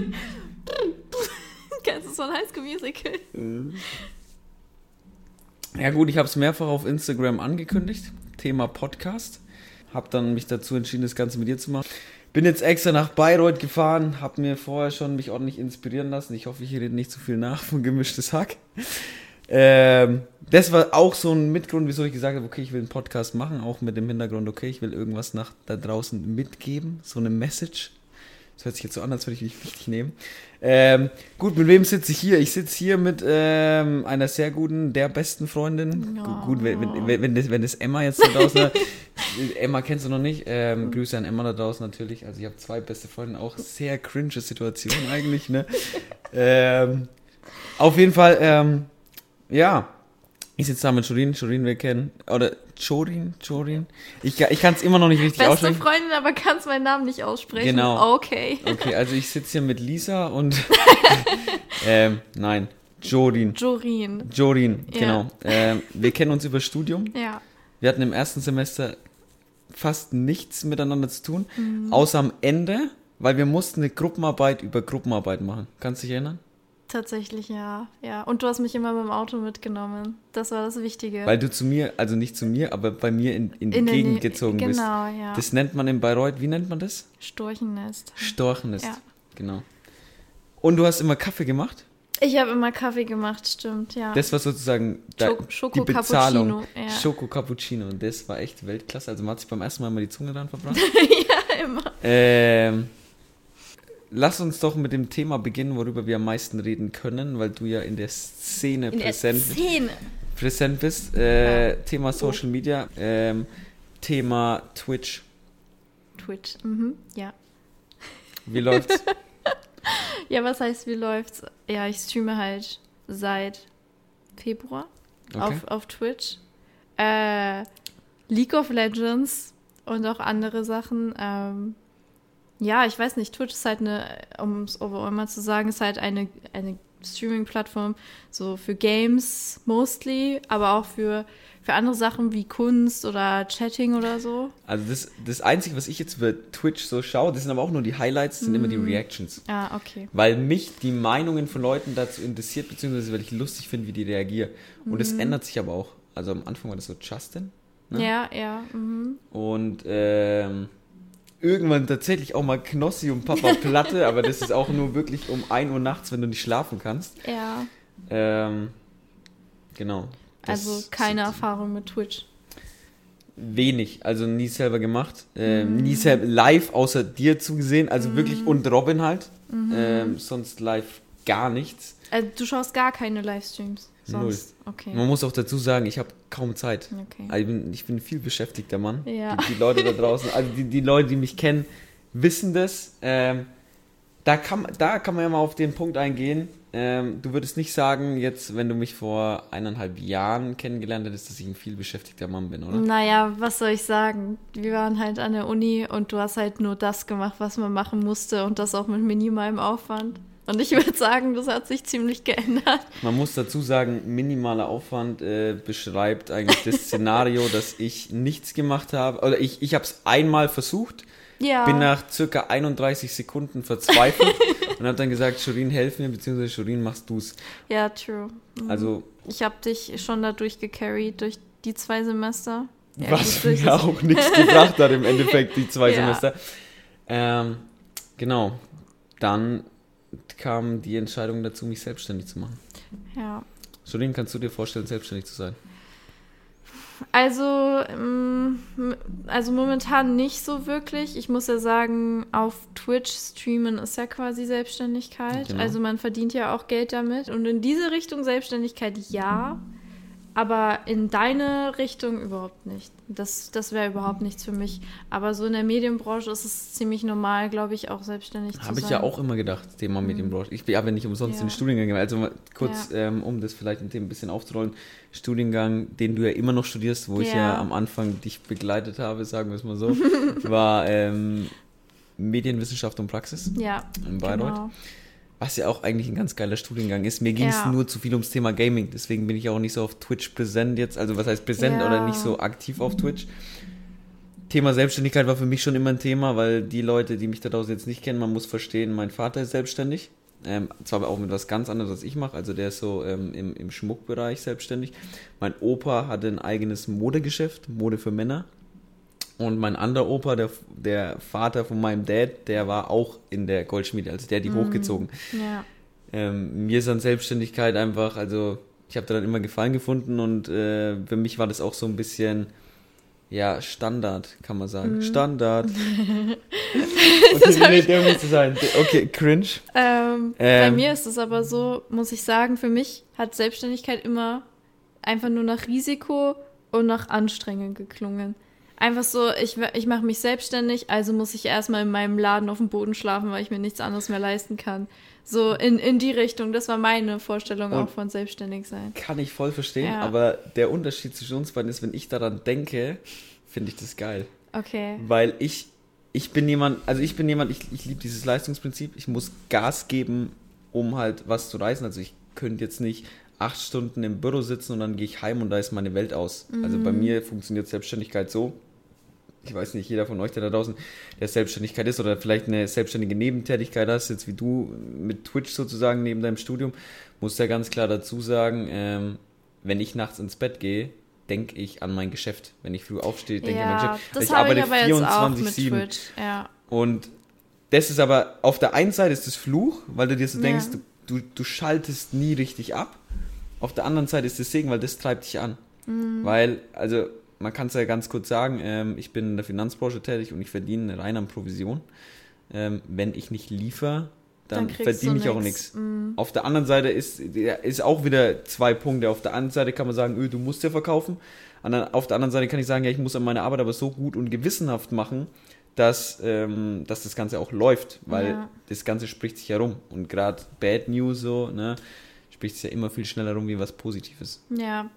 Kennst du so ein High School Musical? Ja gut, ich habe es mehrfach auf Instagram angekündigt. Thema Podcast. Hab dann mich dazu entschieden, das Ganze mit dir zu machen. Bin jetzt extra nach Bayreuth gefahren, hab mir vorher schon mich ordentlich inspirieren lassen. Ich hoffe, ich rede nicht zu viel nach von gemischtes Hack. Ähm, das war auch so ein Mitgrund, wieso ich gesagt habe, okay, ich will einen Podcast machen, auch mit dem Hintergrund, okay, ich will irgendwas nach da draußen mitgeben, so eine Message. Das hört sich jetzt so an, als würde ich mich wichtig nehmen. Ähm, gut, mit wem sitze ich hier? Ich sitze hier mit ähm, einer sehr guten, der besten Freundin. Gu- Gut, wenn, wenn, wenn, das, wenn das Emma jetzt da draußen hat. Emma kennst du noch nicht. Ähm, Grüße an Emma da draußen natürlich. Also ich habe zwei beste Freundinnen, auch sehr cringe Situation eigentlich. Ne? ähm, auf jeden Fall, ähm, ja. Ich sitze da mit Jorin. Jorin wir kennen. Oder Jorin? Jorin? Ich, ich kann es immer noch nicht richtig Beste aussprechen. Freundin, aber kannst meinen Namen nicht aussprechen. Genau. Okay. Okay, also ich sitze hier mit Lisa und ähm, nein, Jorin. Jorin. Jorin, Ja. genau. Ähm, wir kennen uns über Studium. Ja. Wir hatten im ersten Semester fast nichts miteinander zu tun, Mhm. außer am Ende, weil wir mussten eine Gruppenarbeit über Gruppenarbeit machen. Kannst du dich erinnern? Tatsächlich, ja. Ja. Und du hast mich immer mit dem Auto mitgenommen. Das war das Wichtige. Weil du zu mir, also nicht zu mir, aber bei mir in, in die In Gegend Nähe- gezogen bist. Genau, ja. Das nennt man in Bayreuth, wie nennt man das? Storchennest. Storchennest. Ja. Genau. Und du hast immer Kaffee gemacht? Ich habe immer Kaffee gemacht, stimmt, ja. Das war sozusagen da, Schoko- Schoko die Bezahlung. Cappuccino, ja. Schoko Cappuccino. Und das war echt Weltklasse. Also man hat sich beim ersten Mal mal die Zunge dran verbrannt. ja, immer. ähm, lass uns doch mit dem Thema beginnen, worüber wir am meisten reden können, weil du ja in der Szene In der präsent, Szene. präsent bist. Äh, Ja. Thema Social Media, ähm, Thema Twitch. Twitch, mhm, ja. Wie läuft's? Ja, was heißt, wie läuft's? Ja, ich streame halt seit Februar Okay. auf, auf Twitch. Äh, League of Legends und auch andere Sachen. Ähm, ja, ich weiß nicht, Twitch ist halt eine, um es mal zu sagen, ist halt eine, eine Streaming-Plattform so für Games mostly, aber auch für, für andere Sachen wie Kunst oder Chatting oder so. Also das, das Einzige, was ich jetzt über Twitch so schaue, das sind aber auch nur die Highlights, sind immer Mhm. die Reactions. Ja, okay. Weil mich die Meinungen von Leuten dazu interessiert, beziehungsweise weil ich lustig finde, wie die reagieren. Und es ändert sich aber auch. Also am Anfang war das so Justin. Ne? Ja, ja. Mhm. Und ähm, irgendwann tatsächlich auch mal Knossi und Papa Platte, aber das ist auch nur wirklich um 1 Uhr nachts, wenn du nicht schlafen kannst. Ja. Ähm, genau. Also keine Erfahrung mit Twitch. Wenig, also nie selber gemacht. Ähm, Nie selber live außer dir zugesehen, also wirklich und Robin halt. Ähm, sonst live gar nichts. Also du schaust gar keine Livestreams. Sonst. Okay. Man muss auch dazu sagen, ich habe kaum Zeit. Okay. Also ich, bin, ich bin ein viel beschäftigter Mann. Ja. Die, die Leute da draußen, also die, die Leute, die mich kennen, wissen das. Ähm, da, kann, da kann man ja mal auf den Punkt eingehen. Ähm, du würdest nicht sagen, jetzt, wenn du mich vor eineinhalb Jahren kennengelernt hättest, dass ich ein viel beschäftigter Mann bin, oder? Naja, was soll ich sagen? Wir waren halt an der Uni und du hast halt nur das gemacht, was man machen musste und das auch mit minimalem Aufwand. Und ich würde sagen, das hat sich ziemlich geändert. Man muss dazu sagen, minimaler Aufwand äh, beschreibt eigentlich das Szenario, dass ich nichts gemacht habe. Oder ich, ich habe es einmal versucht, Ja. bin nach circa 31 Sekunden verzweifelt und habe dann gesagt, Shorin, helf mir, beziehungsweise Shorin, machst du's. ja, true. Mhm. Also, Ich habe dich schon da durchgecarried durch die zwei Semester. Ja, was mir auch nichts gebracht hat im Endeffekt, die zwei Ja. Semester. Ähm, genau. Dann kam die Entscheidung dazu, mich selbstständig zu machen. Ja. Shorin, kannst du dir vorstellen, selbstständig zu sein? Also, ähm, also momentan nicht so wirklich. Ich muss ja sagen, auf Twitch streamen ist ja quasi Selbstständigkeit. Genau. Also man verdient ja auch Geld damit. Und in diese Richtung Selbstständigkeit ja, aber in deine Richtung überhaupt nicht. Das, das wäre überhaupt nichts für mich. Aber so in der Medienbranche ist es ziemlich normal, glaube ich, auch selbstständig zu sein. Habe ich ja auch immer gedacht, Thema Medienbranche. Ich bin aber nicht umsonst Ja. in den Studiengang gegangen. Also kurz, ähm, um das vielleicht ein bisschen aufzurollen, Studiengang, den du ja immer noch studierst, wo ich ja Ja. am Anfang dich begleitet habe, sagen wir es mal so, war ähm, Medienwissenschaft und Praxis Ja, in Bayreuth. genau. Was ja auch eigentlich ein ganz geiler Studiengang ist. Mir ging es Ja. nur zu viel ums Thema Gaming, deswegen bin ich auch nicht so auf Twitch präsent jetzt. Also was heißt präsent Ja. oder nicht so aktiv auf Twitch. Thema Selbstständigkeit war für mich schon immer ein Thema, weil die Leute, die mich da draußen jetzt nicht kennen, man muss verstehen, mein Vater ist selbstständig. Ähm, zwar auch mit was ganz anderes, was ich mache. Also der ist so ähm, im, im Schmuckbereich selbstständig. Mein Opa hatte ein eigenes Modegeschäft, Mode für Männer. Und mein anderer Opa, der, der Vater von meinem Dad, der war auch in der Goldschmiede, also der hat die mm, hochgezogen. Ja. Ähm, mir ist an Selbstständigkeit einfach, also ich habe da dann immer Gefallen gefunden und äh, für mich war das auch so ein bisschen ja, Standard, kann man sagen. Mm. Standard. okay, nee, der müsste sein. Okay, cringe. Ähm, ähm, bei mir ist es aber so, muss ich sagen, für mich hat Selbstständigkeit immer einfach nur nach Risiko und nach Anstrengung geklungen. Einfach so, ich, ich mache mich selbstständig, also muss ich erstmal in meinem Laden auf dem Boden schlafen, weil ich mir nichts anderes mehr leisten kann. So in, in die Richtung, das war meine Vorstellung und auch von selbstständig sein. Kann ich voll verstehen, ja. aber der Unterschied zwischen uns beiden ist, wenn ich daran denke, finde ich das geil. Okay. Weil ich, ich bin jemand, also ich bin jemand, ich, ich liebe dieses Leistungsprinzip, ich muss Gas geben, um halt was zu reißen. Also ich könnte jetzt nicht acht Stunden im Büro sitzen und dann gehe ich heim und da ist meine Welt aus. Mhm. Also bei mhm. mir funktioniert Selbstständigkeit so, ich weiß nicht, jeder von euch, der da draußen der Selbstständigkeit ist oder vielleicht eine selbstständige Nebentätigkeit hast, jetzt wie du mit Twitch sozusagen neben deinem Studium, muss ja ganz klar dazu sagen, ähm, wenn ich nachts ins Bett gehe, denke ich an mein Geschäft. Wenn ich früh aufstehe, denke ich an mein Geschäft. Das ich arbeite 24-7. Ja. Und das ist aber, auf der einen Seite ist das Fluch, weil du dir so denkst, ja. du, du schaltest nie richtig ab. Auf der anderen Seite ist das Segen, weil das treibt dich an. Mhm. Weil, also man kann es ja ganz kurz sagen, ähm, ich bin in der Finanzbranche tätig und ich verdiene rein an Provision. Ähm, wenn ich nicht liefere, dann, dann verdiene ich nix. auch nichts. Mm. Auf der anderen Seite ist, ist auch wieder zwei Punkte. Auf der einen Seite kann man sagen, öh, du musst ja verkaufen. Auf der anderen Seite kann ich sagen, ja, ich muss an meine Arbeit aber so gut und gewissenhaft machen, dass, ähm, dass das Ganze auch läuft, weil ja. das Ganze spricht sich herum. Und gerade Bad News so, ne, spricht sich ja immer viel schneller rum wie was Positives. Ja,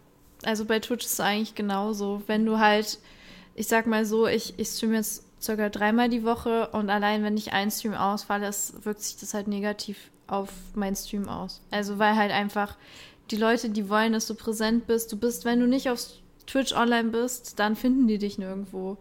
also bei Twitch ist es eigentlich genauso. Wenn du halt, ich sag mal so, ich, ich streame jetzt circa dreimal die Woche und allein wenn ich einen Stream ausfalle, es wirkt sich das halt negativ auf meinen Stream aus. Also weil halt einfach die Leute, die wollen, dass du präsent bist. Du bist, wenn du nicht auf Twitch online bist, dann finden die dich nirgendwo.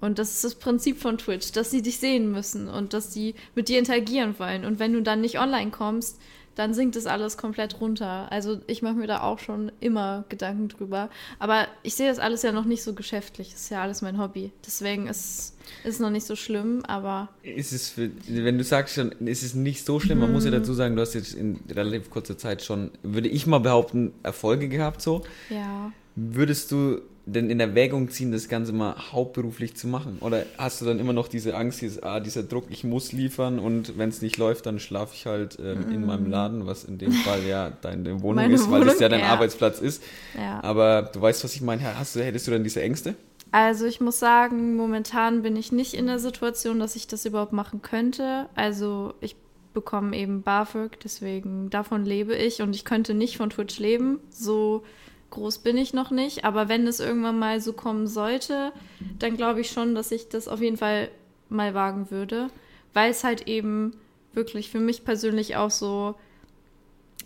Und das ist das Prinzip von Twitch, dass sie dich sehen müssen und dass sie mit dir interagieren wollen. Und wenn du dann nicht online kommst, dann sinkt das alles komplett runter. Also ich mache mir da auch schon immer Gedanken drüber. Aber ich sehe das alles ja noch nicht so geschäftlich. Das ist ja alles mein Hobby. Deswegen ist es noch nicht so schlimm, aber. Ist es für, wenn du sagst schon, ist es nicht so schlimm, man muss ja mhm. dazu sagen, du hast jetzt in relativ kurzer Zeit schon, würde ich mal behaupten, Erfolge gehabt so. Ja. Würdest du denn in Erwägung ziehen, das Ganze mal hauptberuflich zu machen? Oder hast du dann immer noch diese Angst, dieses, ah, dieser Druck, ich muss liefern und wenn es nicht läuft, dann schlafe ich halt ähm, mm. in meinem Laden, was in dem Fall ja deine Wohnung Meine ist, weil Wohnung, das ja dein ja. Arbeitsplatz ist. Ja. Aber du weißt, was ich meine. Hast du, hättest du dann diese Ängste? Also ich muss sagen, momentan bin ich nicht in der Situation, dass ich das überhaupt machen könnte. Also ich bekomme eben BAföG, deswegen davon lebe ich und ich könnte nicht von Twitch leben. So groß bin ich noch nicht, aber wenn es irgendwann mal so kommen sollte, dann glaube ich schon, dass ich das auf jeden Fall mal wagen würde, weil es halt eben wirklich für mich persönlich auch so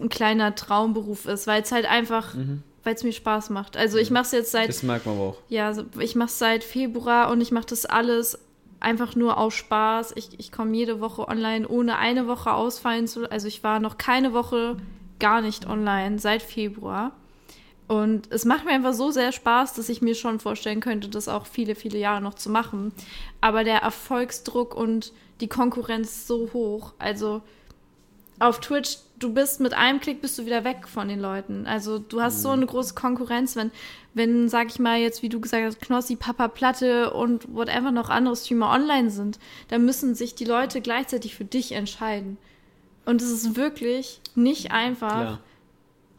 ein kleiner Traumberuf ist, weil es halt einfach, mhm. weil es mir Spaß macht. Also ich mache es jetzt seit. Das merkt man aber auch. Ja, ich mache es seit Februar und ich mache das alles einfach nur aus Spaß. Ich, ich komme jede Woche online, ohne eine Woche ausfallen zu. Also ich war noch keine Woche gar nicht online seit Februar. Und es macht mir einfach so sehr Spaß, dass ich mir schon vorstellen könnte, das auch viele, viele Jahre noch zu machen. Aber der Erfolgsdruck und die Konkurrenz so hoch. Also auf Twitch, du bist mit einem Klick bist du wieder weg von den Leuten. Also du hast mhm. so eine große Konkurrenz, wenn, wenn, sag ich mal, jetzt, wie du gesagt hast, Knossi, Papa Platte und whatever noch andere Streamer online sind, dann müssen sich die Leute gleichzeitig für dich entscheiden. Und es ist wirklich nicht einfach. Klar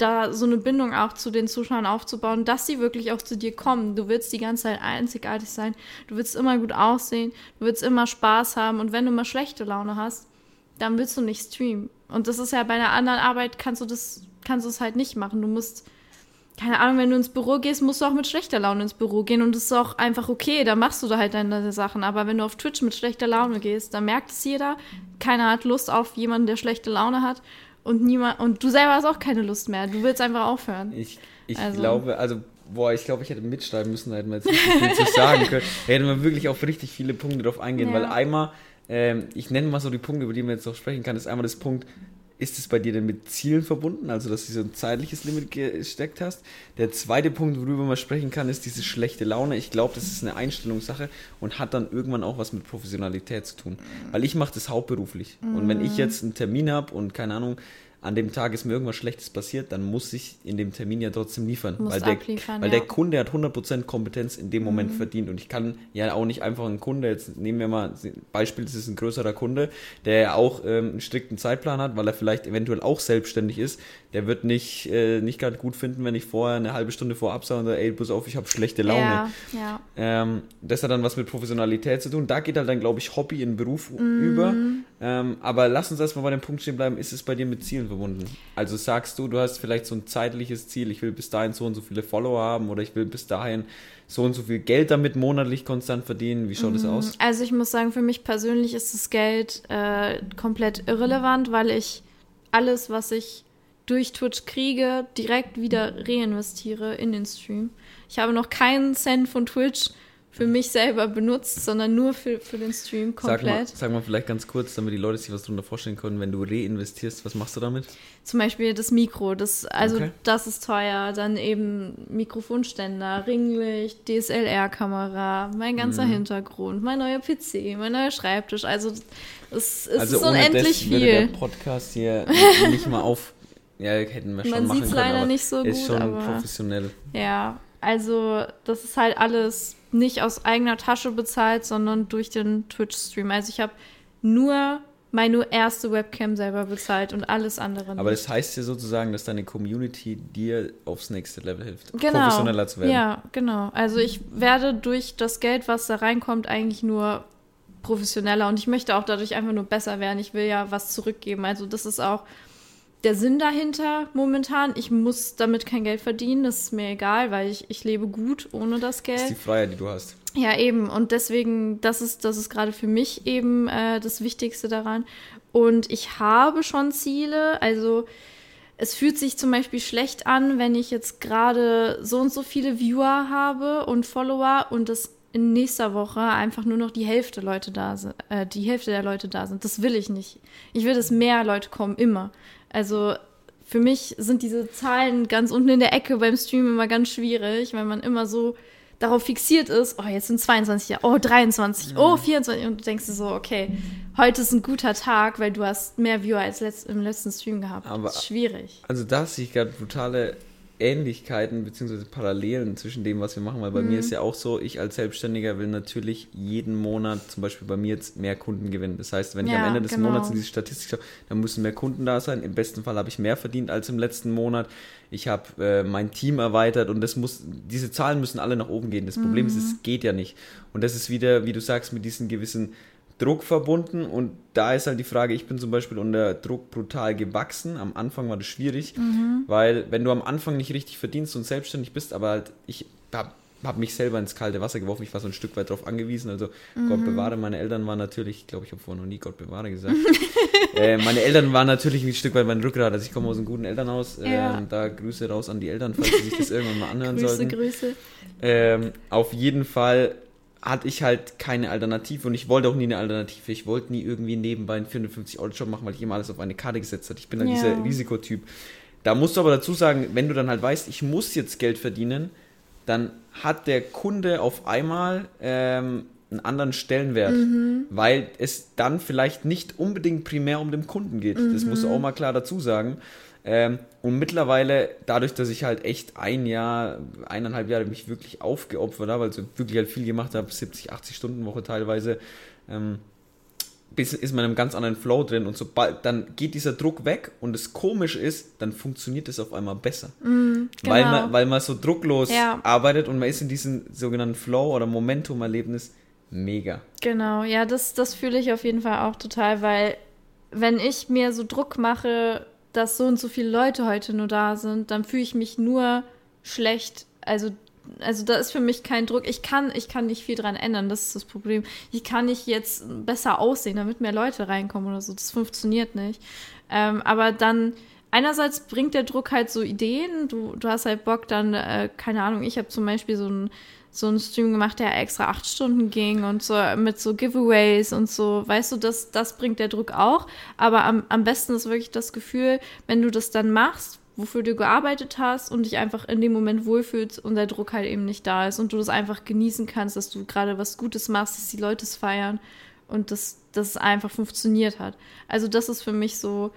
da so eine Bindung auch zu den Zuschauern aufzubauen, dass sie wirklich auch zu dir kommen. Du willst die ganze Zeit einzigartig sein, du willst immer gut aussehen, du willst immer Spaß haben und wenn du mal schlechte Laune hast, dann willst du nicht streamen. Und das ist ja bei einer anderen Arbeit kannst du das, kannst du es halt nicht machen. Du musst, keine Ahnung, wenn du ins Büro gehst, musst du auch mit schlechter Laune ins Büro gehen und das ist auch einfach okay, da machst du da halt deine Sachen. Aber wenn du auf Twitch mit schlechter Laune gehst, dann merkt es jeder, keiner hat Lust auf jemanden, der schlechte Laune hat und niemand und du selber hast auch keine Lust mehr. Du willst einfach aufhören. Ich, ich also. glaube, also boah, ich glaube, ich hätte mitschreiben müssen, da hätten wir jetzt nicht viel zu sagen können. Da hätten wir wirklich auf richtig viele Punkte drauf eingehen, Ja. weil einmal, ähm, ich nenne mal so die Punkte, über die man jetzt noch sprechen kann, ist einmal das Punkt, ist es bei dir denn mit Zielen verbunden, also dass du so ein zeitliches Limit gesteckt hast? Der zweite Punkt, worüber man sprechen kann, ist diese schlechte Laune. Ich glaube, das ist eine Einstellungssache und hat dann irgendwann auch was mit Professionalität zu tun. Weil ich mache das hauptberuflich. Und wenn ich jetzt einen Termin habe und keine Ahnung, an dem Tag ist mir irgendwas Schlechtes passiert, dann muss ich in dem Termin ja trotzdem liefern. Musst weil der, weil ja. der Kunde hat 100% Kompetenz in dem Moment verdient. Und ich kann ja auch nicht einfach einen Kunde, jetzt nehmen wir mal Beispiel, das ist ein größerer Kunde, der auch ähm, einen strikten Zeitplan hat, weil er vielleicht eventuell auch selbstständig ist, der wird nicht, äh, nicht gerade gut finden, wenn ich vorher eine halbe Stunde vor absage und sage, ey, pass auf, ich habe schlechte Laune. Ja, ja. Ähm, das hat dann was mit Professionalität zu tun. Da geht halt dann, glaube ich, Hobby in Beruf über. Ähm, aber lass uns erstmal bei dem Punkt stehen bleiben, ist es bei dir mit Zielen verbunden? Also sagst du, du hast vielleicht so ein zeitliches Ziel, ich will bis dahin so und so viele Follower haben oder ich will bis dahin so und so viel Geld damit monatlich konstant verdienen. Wie schaut das aus? Also ich muss sagen, für mich persönlich ist das Geld äh, komplett irrelevant, weil ich alles, was ich durch Twitch kriege, direkt wieder reinvestiere in den Stream. Ich habe noch keinen Cent von Twitch für mich selber benutzt, sondern nur für, für den Stream Sag mal, komplett. sag mal vielleicht ganz kurz, damit die Leute sich was darunter vorstellen können, wenn du reinvestierst, was machst du damit? Zum Beispiel das Mikro, das, also Okay. das ist teuer. Dann eben Mikrofonständer, Ringlicht, DSLR-Kamera, mein ganzer Mhm. Hintergrund, mein neuer PC, mein neuer Schreibtisch. Also es, es also ist unendlich das würde der viel. Podcast hier nicht mal auf... Ja, hätten wir schon Man machen können, leider nicht so ist gut, schon professionell. Ja, also das ist halt alles nicht aus eigener Tasche bezahlt, sondern durch den Twitch-Stream. Also ich habe nur meine erste Webcam selber bezahlt und alles andere Aber nicht. das heißt ja sozusagen, dass deine Community dir aufs nächste Level hilft, Genau. professioneller zu werden. Ja, genau. Also ich werde durch das Geld, was da reinkommt, eigentlich nur professioneller und ich möchte auch dadurch einfach nur besser werden. Ich will ja was zurückgeben. Also das ist auch der Sinn dahinter momentan. Ich muss damit kein Geld verdienen, das ist mir egal, weil ich, ich lebe gut ohne das Geld. Das ist die Freiheit, die du hast. Ja, eben. Und deswegen, das ist, das ist gerade für mich eben äh, das Wichtigste daran. Und ich habe schon Ziele. Also es fühlt sich zum Beispiel schlecht an, wenn ich jetzt gerade so und so viele Viewer habe und Follower und das in nächster Woche einfach nur noch die Hälfte Leute da sind, äh, die Hälfte der Leute da sind. Das will ich nicht. Ich will, dass mehr Leute kommen, immer. Also für mich sind diese Zahlen ganz unten in der Ecke beim Stream immer ganz schwierig, weil man immer so darauf fixiert ist, oh, jetzt sind 22, ja, oh, 23, oh, 24 und du denkst dir so, okay, heute ist ein guter Tag, weil du hast mehr Viewer als letzt, im letzten Stream gehabt. Aber- das ist schwierig. Also da sehe ich gerade brutale Ähnlichkeiten bzw. Parallelen zwischen dem, was wir machen, weil bei Mhm. mir ist ja auch so, ich als Selbstständiger will natürlich jeden Monat zum Beispiel bei mir jetzt mehr Kunden gewinnen. Das heißt, wenn ich am Ja, Ende des genau. Monats in diese Statistik schaue, dann müssen mehr Kunden da sein. Im besten Fall habe ich mehr verdient als im letzten Monat. Ich habe äh, mein Team erweitert und das muss, diese Zahlen müssen alle nach oben gehen. Das Problem ist, Mhm. es geht ja nicht. Und das ist wieder, wie du sagst, mit diesen gewissen Druck verbunden und da ist halt die Frage, ich bin zum Beispiel unter Druck brutal gewachsen. Am Anfang war das schwierig, weil wenn du am Anfang nicht richtig verdienst und selbstständig bist, aber halt ich habe hab mich selber ins kalte Wasser geworfen, ich war so ein Stück weit darauf angewiesen, also Gott bewahre, meine Eltern waren natürlich, ich glaube, ich habe vorher noch nie Gott bewahre gesagt, äh, meine Eltern waren natürlich ein Stück weit mein Rückgrat, also ich komme aus einem guten Elternhaus, ähm, Ja. da Grüße raus an die Eltern, falls sie sich das irgendwann mal anhören Grüße, sollten. Grüße. Ähm, auf jeden Fall hatte ich halt keine Alternative und ich wollte auch nie eine Alternative. Ich wollte nie irgendwie nebenbei einen 450-Euro-Job machen, weil ich immer alles auf eine Karte gesetzt habe. Ich bin dann Ja. dieser Risikotyp. Da musst du aber dazu sagen, wenn du dann halt weißt, ich muss jetzt Geld verdienen, dann hat der Kunde auf einmal ähm, einen anderen Stellenwert, weil es dann vielleicht nicht unbedingt primär um den Kunden geht. Das musst du auch mal klar dazu sagen. Ähm, und mittlerweile, dadurch, dass ich halt echt ein Jahr, eineinhalb Jahre mich wirklich aufgeopfert habe, also wirklich halt viel gemacht habe, 70, 80 Stunden Woche teilweise, ähm, bis, ist man in einem ganz anderen Flow drin und sobald, dann geht dieser Druck weg und es komisch ist, dann funktioniert es auf einmal besser. weil, genau. man, weil man so drucklos Ja. arbeitet und man ist in diesem sogenannten Flow oder Momentum-Erlebnis mega. Genau, ja, das, das fühle ich auf jeden Fall auch total, weil wenn ich mir so Druck mache, dass so und so viele Leute heute nur da sind, dann fühle ich mich nur schlecht. Also, also da ist für mich kein Druck. Ich kann, ich kann nicht viel dran ändern, das ist das Problem. Ich kann nicht jetzt besser aussehen, damit mehr Leute reinkommen oder so. Das funktioniert nicht. Ähm, aber dann einerseits bringt der Druck halt so Ideen. Du, du hast halt Bock dann, äh, keine Ahnung, ich habe zum Beispiel so ein so einen Stream gemacht, der extra acht Stunden ging und so mit so Giveaways und so. Weißt du, das, das bringt der Druck auch. Aber am, am besten ist wirklich das Gefühl, wenn du das dann machst, wofür du gearbeitet hast und dich einfach in dem Moment wohlfühlst und der Druck halt eben nicht da ist und du das einfach genießen kannst, dass du gerade was Gutes machst, dass die Leute es feiern und dass das einfach funktioniert hat. Also das ist für mich so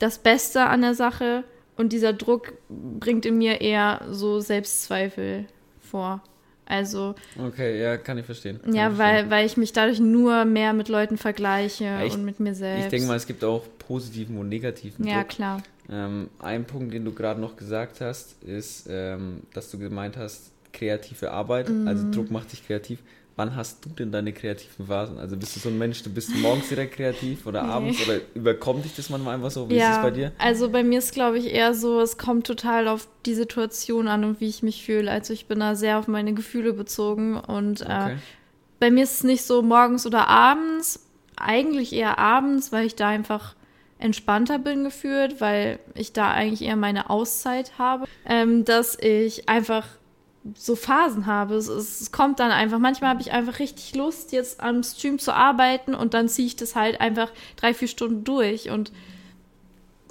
das Beste an der Sache und dieser Druck bringt in mir eher so Selbstzweifel vor. Also. Okay, ja, kann ich verstehen. Kann ja, ich weil, verstehen. weil ich mich dadurch nur mehr mit Leuten vergleiche Ja, ich- und mit mir selbst. Ich denke mal, es gibt auch positiven und negativen Ja, Druck. klar. Ähm, ein Punkt, den du gerade noch gesagt hast, ist, ähm, dass du gemeint hast, kreative Arbeit, Mhm. also Druck macht dich kreativ. Wann hast du denn deine kreativen Phasen? Also bist du so ein Mensch, du bist morgens direkt kreativ oder Nee. abends oder überkommt dich das manchmal einfach so? Wie ist ja, es bei dir? also bei mir ist, glaube ich, eher so, es kommt total auf die Situation an und wie ich mich fühle. Also ich bin da sehr auf meine Gefühle bezogen und Okay. äh, bei mir ist es nicht so morgens oder abends, eigentlich eher abends, weil ich da einfach entspannter bin gefühlt, weil ich da eigentlich eher meine Auszeit habe, ähm, dass ich einfach so Phasen habe. Es, es, es kommt dann einfach, manchmal habe ich einfach richtig Lust, jetzt am Stream zu arbeiten und dann ziehe ich das halt einfach drei, vier Stunden durch und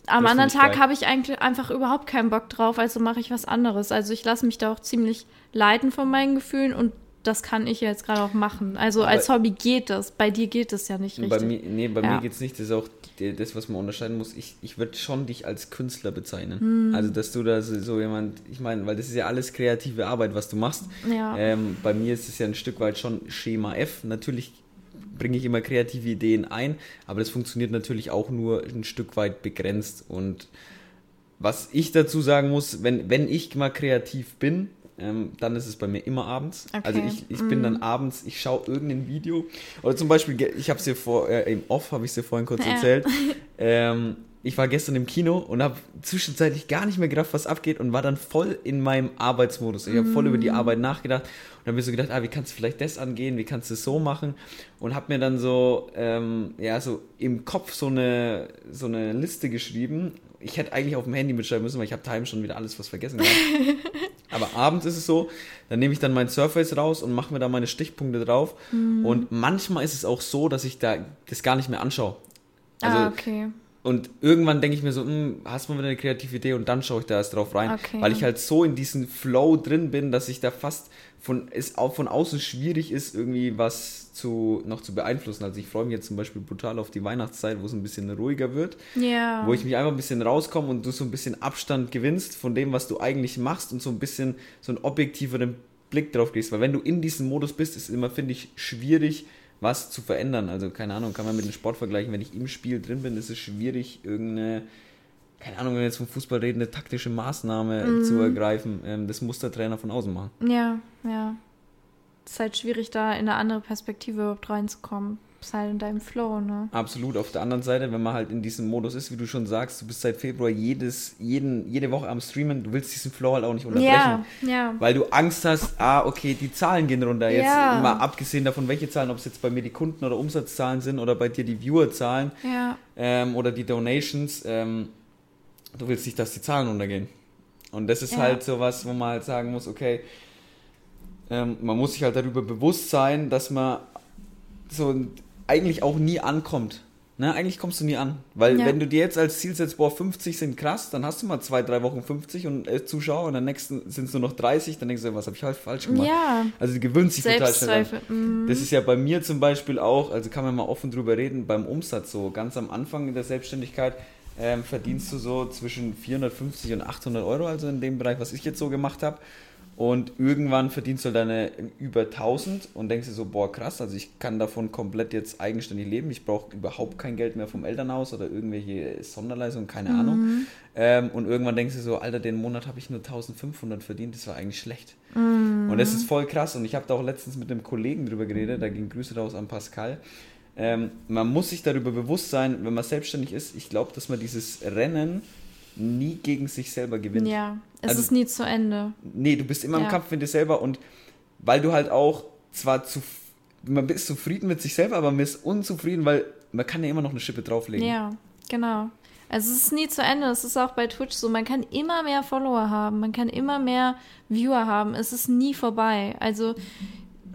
am Das anderen Tag habe ich eigentlich einfach überhaupt keinen Bock drauf, also mache ich was anderes. Also ich lasse mich da auch ziemlich leiten von meinen Gefühlen und das kann ich jetzt gerade auch machen. Also Aber- als Hobby geht das. Bei dir geht das ja nicht richtig. Bei mir, nee, bei Ja. mir geht es nicht. Das ist auch das, was man unterscheiden muss. Ich, ich würde schon dich als Künstler bezeichnen. Hm. Also, dass du da so, so jemand, ich meine, weil das ist ja alles kreative Arbeit, was du machst. Ja. Ähm, bei mir ist es ja ein Stück weit schon Schema F. Natürlich bringe ich immer kreative Ideen ein, aber das funktioniert natürlich auch nur ein Stück weit begrenzt. Und was ich dazu sagen muss, wenn, wenn ich mal kreativ bin, ähm, dann ist es bei mir immer abends. Okay. Also ich, ich bin dann abends, ich schaue irgendein Video. Oder zum Beispiel, ich habe es dir vor, äh, im Off habe ich es dir vorhin kurz Ja. erzählt. Ähm, ich war gestern im Kino und habe zwischenzeitlich gar nicht mehr gedacht, was abgeht und war dann voll in meinem Arbeitsmodus. Ich habe voll über die Arbeit nachgedacht und habe mir so gedacht, ah, wie kannst du vielleicht das angehen, wie kannst du es so machen und habe mir dann so, ähm, ja, so im Kopf so eine, so eine Liste geschrieben. Ich hätte eigentlich auf dem Handy mitschreiben müssen, weil ich habe daheim schon wieder alles was vergessen gehabt. Aber abends ist es so, dann nehme ich dann mein Surface raus und mache mir da meine Stichpunkte drauf. Und manchmal ist es auch so, dass ich da das gar nicht mehr anschaue. Also, ah, okay. Und irgendwann denke ich mir so, hm, hast du mal wieder eine kreative Idee und dann schaue ich da erst drauf rein. Okay. Weil ich halt so in diesem Flow drin bin, dass ich da fast von, es auch von außen schwierig ist, irgendwie was zu, noch zu beeinflussen. Also ich freue mich jetzt zum Beispiel brutal auf die Weihnachtszeit, wo es ein bisschen ruhiger wird Ja. wo ich mich einfach ein bisschen rauskomme und du so ein bisschen Abstand gewinnst von dem, was du eigentlich machst und so ein bisschen so einen objektiveren Blick drauf gehst. Weil wenn du in diesem Modus bist, ist es immer, finde ich, schwierig, was zu verändern. Also keine Ahnung, kann man mit dem Sport vergleichen. Wenn ich im Spiel drin bin, ist es schwierig, irgendeine, keine Ahnung, wenn wir jetzt vom Fußball reden, eine taktische Maßnahme zu ergreifen. Ähm, das muss der Trainer von außen machen. Ja, ja. Es ist halt schwierig, da in eine andere Perspektive überhaupt reinzukommen. Ist halt in deinem Flow, ne? Absolut. Auf der anderen Seite, wenn man halt in diesem Modus ist, wie du schon sagst, du bist seit Februar jedes, jeden, jede Woche am Streamen, du willst diesen Flow halt auch nicht unterbrechen. Ja, ja. Weil du Angst hast, ah, okay, die Zahlen gehen runter. Jetzt Ja. mal abgesehen davon, welche Zahlen, ob es jetzt bei mir die Kunden- oder Umsatzzahlen sind oder bei dir die Viewerzahlen Ja, ähm, oder die Donations. Ähm, du willst nicht, dass die Zahlen runtergehen. Und das ist Ja. halt so was, wo man halt sagen muss, okay, ähm, man muss sich halt darüber bewusst sein, dass man so eigentlich auch nie ankommt. Ne, eigentlich kommst du nie an. Weil Ja. wenn du dir jetzt als Ziel setzt, boah, 50 sind krass, dann hast du mal zwei, drei Wochen 50 und äh, Zuschauer und dann nächsten sind es nur noch 30, dann denkst du, was habe ich halt falsch gemacht? ja. Also du gewöhnst dich total schnell an. Mm. Das ist ja bei mir zum Beispiel auch, also kann man mal offen drüber reden, beim Umsatz so, ganz am Anfang der Selbstständigkeit ähm, verdienst du so zwischen 450 und 800 Euro, also in dem Bereich, was ich jetzt so gemacht habe. Und irgendwann verdienst du deine über 1000 und denkst dir so, boah, krass, also ich kann davon komplett jetzt eigenständig leben. Ich brauche überhaupt kein Geld mehr vom Elternhaus oder irgendwelche Sonderleistungen, keine Ahnung. Ähm, und irgendwann denkst du so, Alter, den Monat habe ich nur 1500 verdient, das war eigentlich schlecht. Und das ist voll krass. Und ich habe da auch letztens mit einem Kollegen drüber geredet, da ging Grüße raus an Pascal. Ähm, man muss sich darüber bewusst sein, wenn man selbstständig ist, ich glaube, dass man dieses Rennen nie gegen sich selber gewinnt. Ja, es Also- ist nie zu Ende. Nee, du bist immer im Ja. Kampf mit dir selber und weil du halt auch zwar zu, man ist zufrieden mit sich selber, aber man ist unzufrieden, weil man kann ja immer noch eine Schippe drauflegen. Ja, genau. Also es ist nie zu Ende. Es ist auch bei Twitch so. Man kann immer mehr Follower haben. Man kann immer mehr Viewer haben. Es ist nie vorbei. Also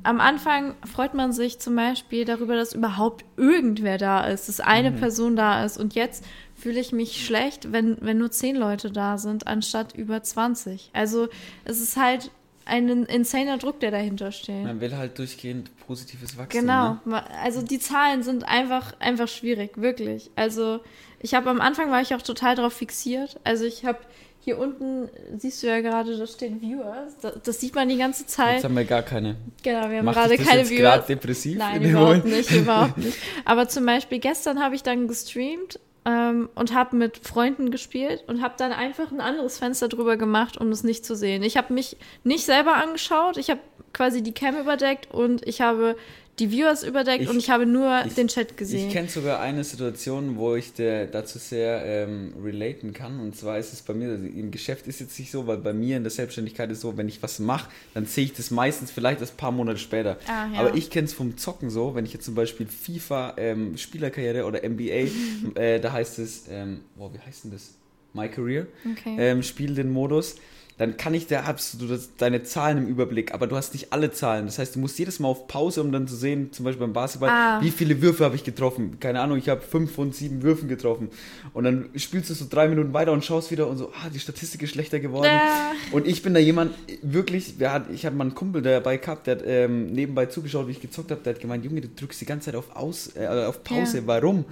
am Anfang freut man sich zum Beispiel darüber, dass überhaupt irgendwer da ist, dass eine mhm. Person da ist. Und jetzt fühle ich mich schlecht, wenn, wenn nur zehn Leute da sind, anstatt über 20. Also es ist halt ein insaner Druck, der dahinter steht. Man will halt durchgehend positives Wachstum. Genau. Ne? Also die Zahlen sind einfach, einfach schwierig, wirklich. Also ich habe am Anfang war ich auch total darauf fixiert. Also ich habe hier unten, siehst du ja gerade, da stehen Viewers. Das, das, sieht man die ganze Zeit. Jetzt haben wir gar keine. Genau, wir haben gerade keine jetzt Viewers. depressiv? Nein, überhaupt nicht, überhaupt nicht. Aber zum Beispiel gestern habe ich dann gestreamt ähm, und habe mit Freunden gespielt und habe dann einfach ein anderes Fenster drüber gemacht, um es nicht zu sehen. Ich habe mich nicht selber angeschaut, ich habe quasi die Cam überdeckt und ich habe die Viewers überdeckt ich, und ich habe nur ich, den Chat gesehen. Ich kenne sogar eine Situation, wo ich der, dazu sehr ähm, relaten kann. Und zwar ist es bei mir, also im Geschäft ist jetzt nicht so, weil bei mir in der Selbstständigkeit ist so, wenn ich was mache, dann sehe ich das meistens vielleicht erst ein paar Monate später. Ah, ja. Aber ich kenne es vom Zocken so, wenn ich jetzt zum Beispiel FIFA, ähm, Spielerkarriere oder NBA, äh, da heißt es, ähm, oh, wie heißt denn das? My Career, okay. ähm, spiele den Modus dann kann ich, da hast du deine Zahlen im Überblick, aber du hast nicht alle Zahlen. Das heißt, du musst jedes Mal auf Pause, um dann zu sehen, zum Beispiel beim Basketball, ah. wie viele Würfe habe ich getroffen. Keine Ahnung, ich habe fünf von sieben Würfen getroffen. Und dann spielst du so drei Minuten weiter und schaust wieder und so, ah, die Statistik ist schlechter geworden. Ja. Und ich bin da jemand, wirklich, hat, ich habe mal einen Kumpel dabei gehabt, der hat ähm, nebenbei zugeschaut, wie ich gezockt habe, der hat gemeint, Junge, du drückst die ganze Zeit auf, Aus, äh, auf Pause, ja. warum?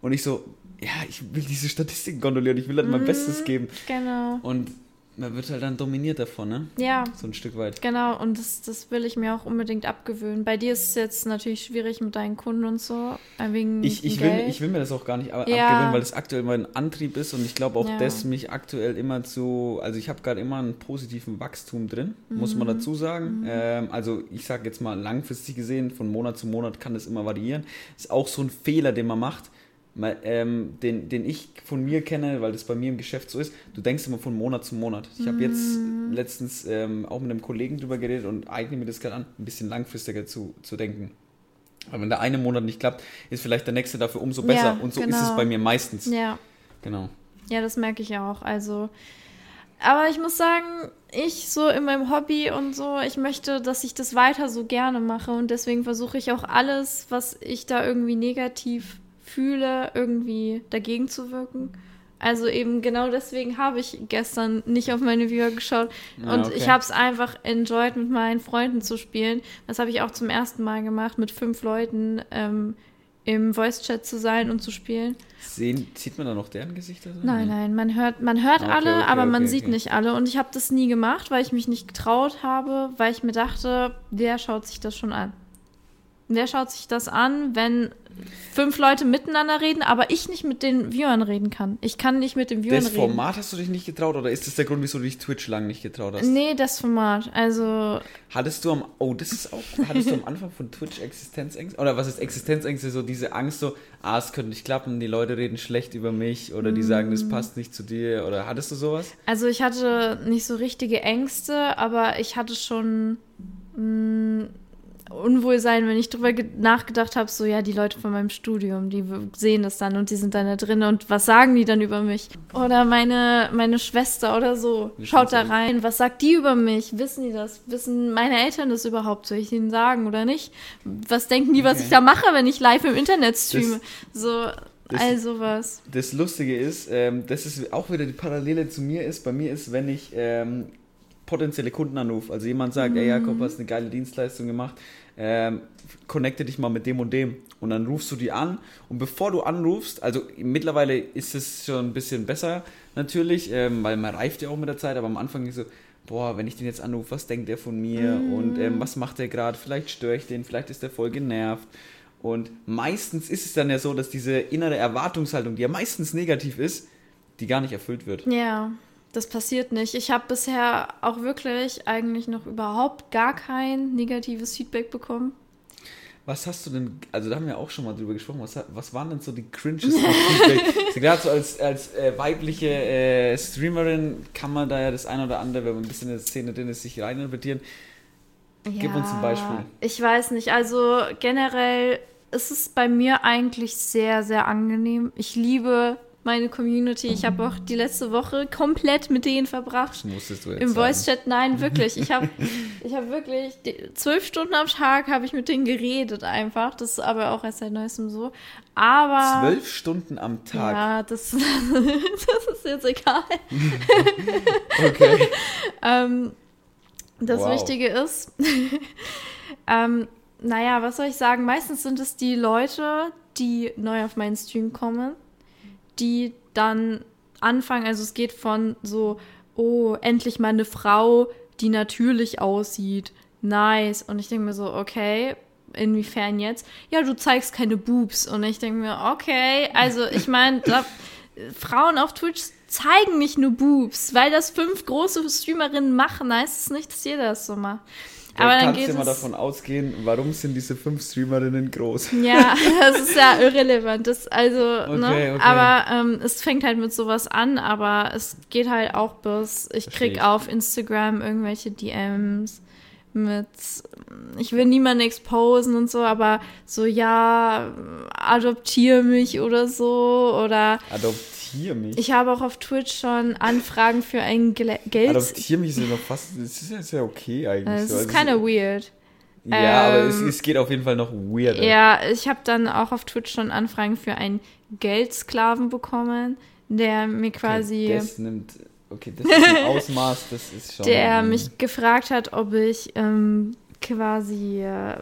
Und ich so, ja, ich will diese Statistiken kontrollieren, ich will halt mein mm, Bestes geben. Genau. Und man wird halt dann dominiert davon, ne? Ja. So ein Stück weit. Genau, und das, das will ich mir auch unbedingt abgewöhnen. Bei dir ist es jetzt natürlich schwierig mit deinen Kunden und so, äh, wegen ich, ich will, ich will mir das auch gar nicht ja. abgewöhnen, weil das aktuell mein Antrieb ist und ich glaube auch, ja. dass mich aktuell immer zu, also ich habe gerade immer einen positiven Wachstum drin, mhm. muss man mhm. dazu sagen. Mhm. Ähm, also ich sage jetzt mal langfristig gesehen, von Monat zu Monat kann das immer variieren. Ist auch so ein Fehler, den man macht ähm, den, den ich von mir kenne, weil das bei mir im Geschäft so ist, du denkst immer von Monat zu Monat. Ich habe jetzt mm. letztens ähm, auch mit einem Kollegen drüber geredet und eigne mir das gerade an, ein bisschen langfristiger zu, zu denken. Weil wenn der eine Monat nicht klappt, ist vielleicht der nächste dafür umso besser. Ja, und so genau. ist es genau. bei mir meistens. Ja. Genau. Ja, das merke ich auch. Also, aber ich muss sagen, ich so in meinem Hobby und so, ich möchte, dass ich das weiter so gerne mache und deswegen versuche ich auch alles, was ich da irgendwie negativ fühle, irgendwie dagegen zu wirken. Also eben genau deswegen habe ich gestern nicht auf meine Viewer geschaut. Ja, und okay. ich habe es einfach enjoyed, mit meinen Freunden zu spielen. Das habe ich auch zum ersten Mal gemacht, mit fünf Leuten ähm, im Voice-Chat zu sein und zu spielen. Sehen, sieht man da noch deren Gesichter? So? Nein, nein, man hört, man hört okay, alle, okay, aber man sieht nicht alle. Und ich habe das nie gemacht, weil ich mich nicht getraut habe, weil ich mir dachte, wer schaut sich das schon an? Wer schaut sich das an, wenn fünf Leute miteinander reden, aber ich nicht mit den Viewern reden kann. Ich kann nicht mit den Viewern reden. Das Format hast du dich nicht getraut oder ist das der Grund, wieso du dich Twitch lang nicht getraut hast? Nee, das Format. Also. Hattest du am, oh, das ist auch, hattest du am Anfang von Twitch Existenzängste? Oder was ist Existenzängste? So diese Angst, so, ah, es könnte nicht klappen, die Leute reden schlecht über mich oder die sagen, das mm. passt nicht zu dir. Oder hattest du sowas? Also ich hatte nicht so richtige Ängste, aber ich hatte schon. Mh, mm, Unwohlsein, wenn ich drüber nachgedacht habe, so ja, die Leute von meinem Studium, die sehen das dann und die sind dann da drin und was sagen die dann über mich? Oder meine, meine Schwester oder so, schaut da rein, was sagt die über mich? Wissen die das? Wissen meine Eltern das überhaupt? Soll ich ihnen sagen oder nicht? Was denken die, was okay. ich da mache, wenn ich live im Internet streame? Das, so, das, all sowas. Das Lustige ist, ähm, das ist auch wieder die Parallele zu mir ist, bei mir ist, wenn ich ähm, potenzielle Kunden anrufe, also jemand sagt, mhm. ey Jakob, hast eine geile Dienstleistung gemacht, ähm, connecte dich mal mit dem und dem. Und dann rufst du die an. Und bevor du anrufst, also mittlerweile ist es schon ein bisschen besser natürlich, ähm, weil man reift ja auch mit der Zeit, aber am Anfang ist so, boah, wenn ich den jetzt anrufe, was denkt der von mir mm. und ähm, was macht der gerade? Vielleicht störe ich den, vielleicht ist der voll genervt. Und meistens ist es dann ja so, dass diese innere Erwartungshaltung, die ja meistens negativ ist, die gar nicht erfüllt wird. Ja. Das passiert nicht. Ich habe bisher auch wirklich eigentlich noch überhaupt gar kein negatives Feedback bekommen. Was hast du denn, also da haben wir auch schon mal drüber gesprochen, was, was waren denn so die cringes Feedback? Gerade so als, als äh, weibliche äh, Streamerin kann man da ja das eine oder andere, wenn man ein bisschen in der Szene drin ist, sich reininterpretieren. Gib ja, uns ein Beispiel. Ich weiß nicht, also generell ist es bei mir eigentlich sehr, sehr angenehm. Ich liebe meine Community. Ich habe auch die letzte Woche komplett mit denen verbracht. Das musstest du jetzt Im sagen. Voice-Chat, nein, wirklich. Ich habe ich hab wirklich zwölf Stunden am Tag habe ich mit denen geredet einfach. Das ist aber auch erst seit neuestem so. Aber Zwölf Stunden am Tag. ja, das, das ist jetzt egal. Okay. Ähm, das Wow. Wichtige ist, ähm, naja, was soll ich sagen? Meistens sind es die Leute, die neu auf meinen Stream kommen, die dann anfangen, also es geht von so, oh, endlich mal eine Frau, die natürlich aussieht. Nice. Und ich denke mir so, okay, inwiefern jetzt? Ja, du zeigst keine Boobs. Und ich denke mir, okay, also ich meine, Frauen auf Twitch zeigen nicht nur Boobs, weil das fünf große Streamerinnen machen, heißt es nicht, dass jeder das so macht. Da Aber dann kannst du mal davon ausgehen, warum sind diese fünf Streamerinnen groß? Ja, das ist ja irrelevant. Das, also, Okay, ne? okay. Aber ähm, es fängt halt mit sowas an, aber es geht halt auch bis, ich krieg ich. auf Instagram irgendwelche DMs mit, ich will niemanden exposen und so, aber so, ja, adoptiere mich oder so. Oder Adoptier mich. ich habe auch auf Twitch schon Anfragen für ein Gel Geld. Adoptier mich ist ja noch fast, das ist ja okay eigentlich. Es so. ist Also, of weird. Ja, aber es, ähm, es geht auf jeden Fall noch weirder. Ja, ich habe dann auch auf Twitch schon Anfragen für einen Geldsklaven bekommen, der mir quasi, Okay, das nimmt, okay, das ist ein Ausmaß, das ist schon. der ähm, mich gefragt hat, ob ich ähm, quasi äh,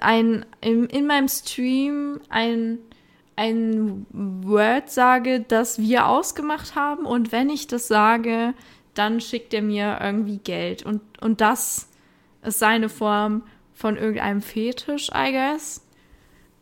ein, in, in meinem Stream ein, ein Word sage, das wir ausgemacht haben und wenn ich das sage, dann schickt er mir irgendwie Geld und, und das ist seine Form von irgendeinem Fetisch, I guess.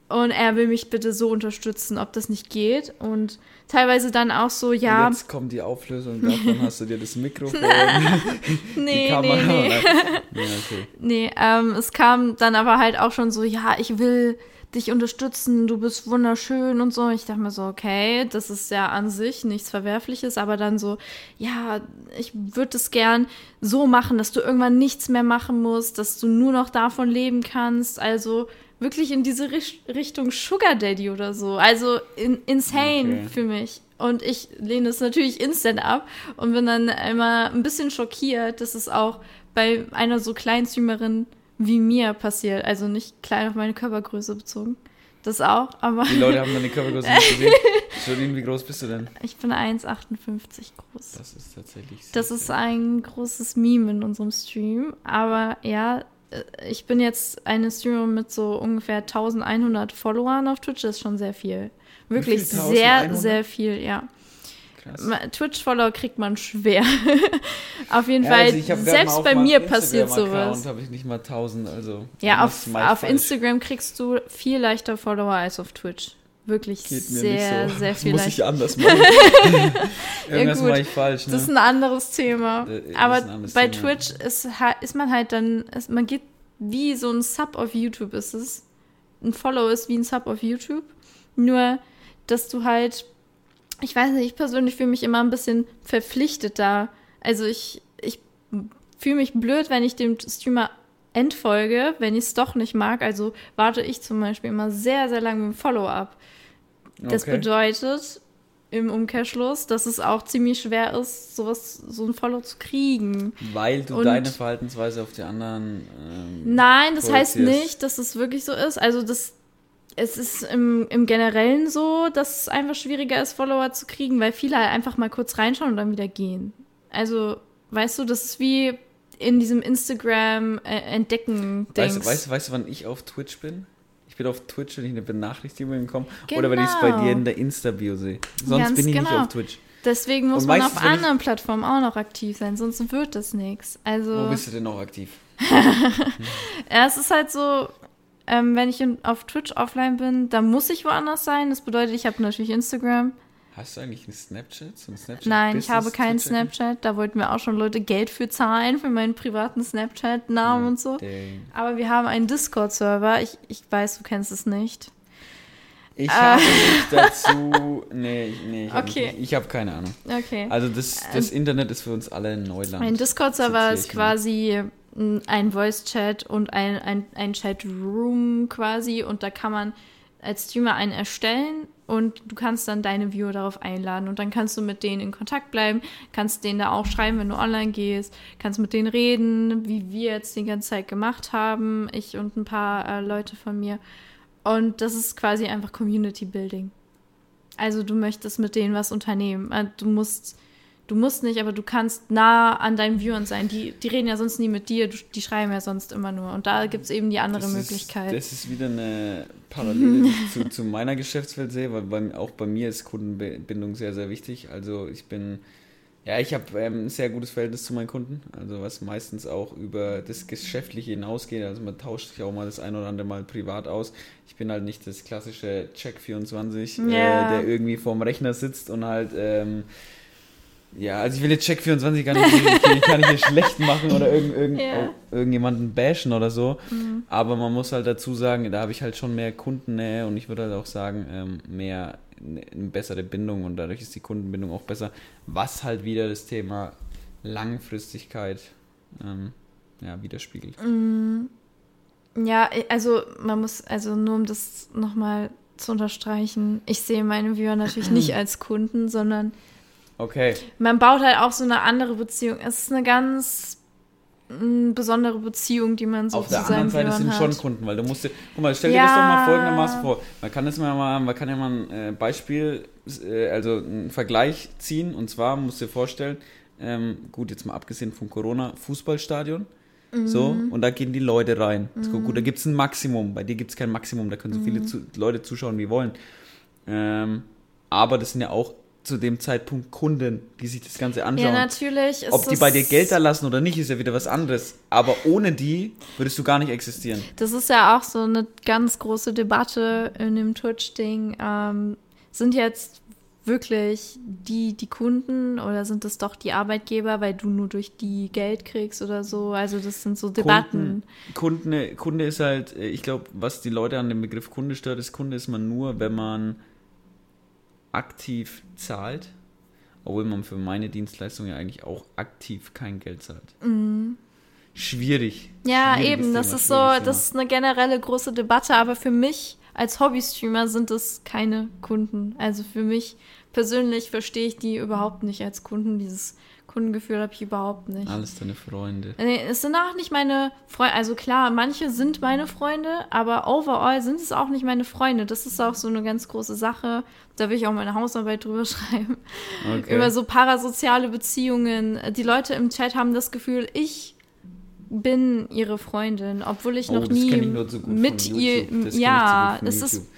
Und er will mich bitte so unterstützen, ob das nicht geht. Und teilweise dann auch so, und ja, Jetzt kommt die Auflösung davon, hast du dir das Mikrofon, die nee, Kamera. nee, nee. Ja, okay. Nee, ähm, es kam dann aber halt auch schon so, ja, ich will dich unterstützen, du bist wunderschön und so. Ich dachte mir so, okay, das ist ja an sich nichts Verwerfliches, aber dann so, ja, ich würde es gern so machen, dass du irgendwann nichts mehr machen musst, dass du nur noch davon leben kannst. Also wirklich in diese Richt Richtung Sugar Daddy oder so. Also in insane Okay. für mich. Und ich lehne es natürlich instant ab und bin dann immer ein bisschen schockiert, dass es auch bei einer so kleinen Streamerin wie mir passiert. Also nicht klein auf meine Körpergröße bezogen. Das auch, aber Die Leute haben deine Körpergröße nicht gesehen. Jolene, wie groß bist du denn? ich bin 1,58 groß. Das ist tatsächlich Das ist ein großes Meme in unserem Stream. Aber ja, ich bin jetzt eine Streamerin mit so ungefähr 1100 Followern auf Twitch. Das ist schon sehr viel. Wirklich viel? sehr, 1100? sehr viel, ja. Twitch-Follower kriegt man schwer. auf jeden Ja, Fall, also hab selbst bei mir passiert sowas. habe ich nicht mal 1000, also. Ja, auf, auf. Instagram kriegst du viel leichter Follower als auf Twitch. Wirklich sehr, so. sehr das viel muss leichter. ich anders machen. Irgendwas gut. mache ich falsch, ne? Das ist ein anderes Thema. Äh, Aber anderes bei Thema. Twitch ist, ist man halt dann, ist, man geht wie so ein Sub auf YouTube ist es. Ein Follow ist wie ein Sub auf YouTube. Nur, dass du halt, ich weiß nicht, ich persönlich fühle mich immer ein bisschen verpflichtet da. Also ich, ich fühle mich blöd, wenn ich dem Streamer entfolge, wenn ich es doch nicht mag. Also warte ich zum Beispiel immer sehr, sehr lange mit dem Follow ab. Das Okay. bedeutet im Umkehrschluss, dass es auch ziemlich schwer ist, sowas, so ein Follow zu kriegen. Weil du Und- deine Verhaltensweise auf die anderen. Ähm, Nein, das heißt nicht, dass es wirklich so ist. Also das, es ist im, im Generellen so, dass es einfach schwieriger ist, Follower zu kriegen, weil viele halt einfach mal kurz reinschauen und dann wieder gehen. Also, weißt du, das ist wie in diesem Instagram-Entdecken-Dings. Weißt, du- weißt, du- weißt du, wann ich auf Twitch bin? Ich bin auf Twitch, wenn ich eine Benachrichtigung bekomme. Oder wenn ich es bei Genau. dir in der Insta-Bio sehe. Sonst Ganz bin ich nicht genau. auf Twitch. Deswegen muss man auf anderen Plattformen auch noch aktiv sein, sonst wird das nichts. Also, Wo bist du denn noch aktiv? ja, es ist halt so, ähm, wenn ich in, auf Twitch offline bin, dann muss ich woanders sein. Das bedeutet, ich habe natürlich Instagram. Hast du eigentlich einen Snapchat? So ein Snapchat Nein, ich habe keinen? Snapchat. Da wollten mir auch schon Leute Geld für zahlen, für meinen privaten Snapchat-Namen und so. Dang. Aber wir haben einen Discord-Server. Ich, ich weiß, du kennst es nicht. Ich habe nicht dazu. Nee, nee ich habe Okay. habe keine Ahnung. Okay. Also das, das Internet ist für uns alle Neuland. Ein Discord-Server ist quasi ein Voice-Chat und ein, ein, ein Chat-Room quasi. Und da kann man als Streamer einen erstellen und du kannst dann deine Viewer darauf einladen und dann kannst du mit denen in Kontakt bleiben, kannst denen da auch schreiben, wenn du online gehst, kannst mit denen reden, wie wir jetzt die ganze Zeit gemacht haben, ich und ein paar äh, Leute von mir. Und das ist quasi einfach Community Building. Also du möchtest mit denen was unternehmen. Äh, du musst du musst nicht, aber du kannst nah an deinen Viewern sein. Die, die reden ja sonst nie mit dir, die schreiben ja sonst immer nur. Und da gibt es eben die andere das Möglichkeit. Ist, das ist wieder eine Parallele, zu, zu meiner Geschäftswelt sehe, weil bei, auch bei mir ist Kundenbindung sehr, sehr wichtig. Also ich bin, ja, ich habe ähm, ein sehr gutes Verhältnis zu meinen Kunden, also was meistens auch über das Geschäftliche hinausgeht. Also man tauscht sich auch mal das ein oder andere Mal privat aus. Ich bin halt nicht das klassische Check24, Ja. äh, der irgendwie vorm Rechner sitzt und halt... Ähm, ja, also ich will jetzt Check 24 gar nicht, ich kann nicht hier schlecht machen oder irgend, irgend, Ja. irgendjemanden bashen oder so. Mhm. Aber man muss halt dazu sagen, da habe ich halt schon mehr Kundennähe und ich würde halt auch sagen, ähm, mehr eine eine bessere Bindung und dadurch ist die Kundenbindung auch besser. Was halt wieder das Thema Langfristigkeit ähm, ja, widerspiegelt. Ja, also man muss, also nur um das nochmal zu unterstreichen, ich sehe meine Viewer natürlich nicht als Kunden, sondern Okay, man baut halt auch so eine andere Beziehung. Es ist eine ganz mm, besondere Beziehung, die man so auf der anderen Seite Viewern sind hat. schon Kunden, weil du musst dir, guck mal, stell dir Ja. das doch mal folgendermaßen vor. Man kann das mal, man kann ja mal ein äh, Beispiel, äh, also einen Vergleich ziehen und zwar musst du dir vorstellen, ähm, gut, jetzt mal abgesehen von Corona, Fußballstadion. So, Mhm. und da gehen die Leute rein. So, gut, da gibt es ein Maximum. Bei dir gibt es kein Maximum, da können so Mhm. viele zu, Leute zuschauen, wie wollen. Ähm, aber das sind ja auch zu dem Zeitpunkt Kunden, die sich das Ganze Ja, anschauen. natürlich ist Ob die bei dir Geld da lassen oder nicht, ist ja wieder was anderes. Aber ohne die würdest du gar nicht existieren. Das ist ja auch so eine ganz große Debatte in dem Twitch-Ding. Ähm, sind jetzt wirklich die die Kunden oder sind das doch die Arbeitgeber, weil du nur durch die Geld kriegst oder so? Also das sind so Debatten. Kunden, Kunde, Kunde ist halt, ich glaube, was die Leute an dem Begriff Kunde stört, ist, Kunde ist man nur, wenn man aktiv zahlt, obwohl man für meine Dienstleistung ja eigentlich auch aktiv kein Geld zahlt. Schwierig. Mhm. Ja, Schwieriges eben, das ist so, das ist eine generelle große Debatte, aber für mich als Hobby-Streamer sind es keine Kunden. Also für mich persönlich verstehe ich die überhaupt nicht als Kunden. Dieses Kundengefühl habe ich überhaupt nicht. Alles deine Freunde. Nee, es sind auch nicht meine Freunde. Also klar, manche sind meine Freunde, aber overall sind es auch nicht meine Freunde. Das ist auch so eine ganz große Sache. Da will ich auch meine Hausarbeit drüber schreiben. Okay. Über so parasoziale Beziehungen. Die Leute im Chat haben das Gefühl, ich bin ihre Freundin, obwohl ich Oh, noch das nie ich gut mit ihr. Das ja, es ist.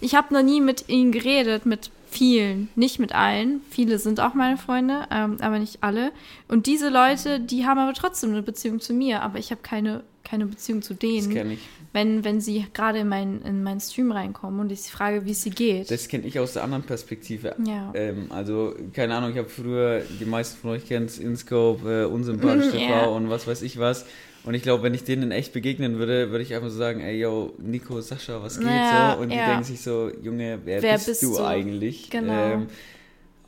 Ich habe noch nie mit ihnen geredet, mit vielen, nicht mit allen. Viele sind auch meine Freunde, ähm, aber nicht alle. Und diese Leute, die haben aber trotzdem eine Beziehung zu mir, aber ich habe keine, keine Beziehung zu Das denen, kenne ich. Wenn, wenn sie gerade in meinen in meinen Stream reinkommen und ich sie frage, wie es sie geht. Das kenne ich aus der anderen Perspektive. Ja. Ähm, also, keine Ahnung, ich habe früher, die meisten von euch kennen es, InScope, äh, Unsympathisch TV Ja. und was weiß ich was. Und ich glaube, wenn ich denen in echt begegnen würde, würde ich einfach so sagen, ey, yo, Nico, Sascha, was geht Ja, so? Und die ja. denken sich so, Junge, wer, Wer bist, bist du du? eigentlich? Genau. Ähm,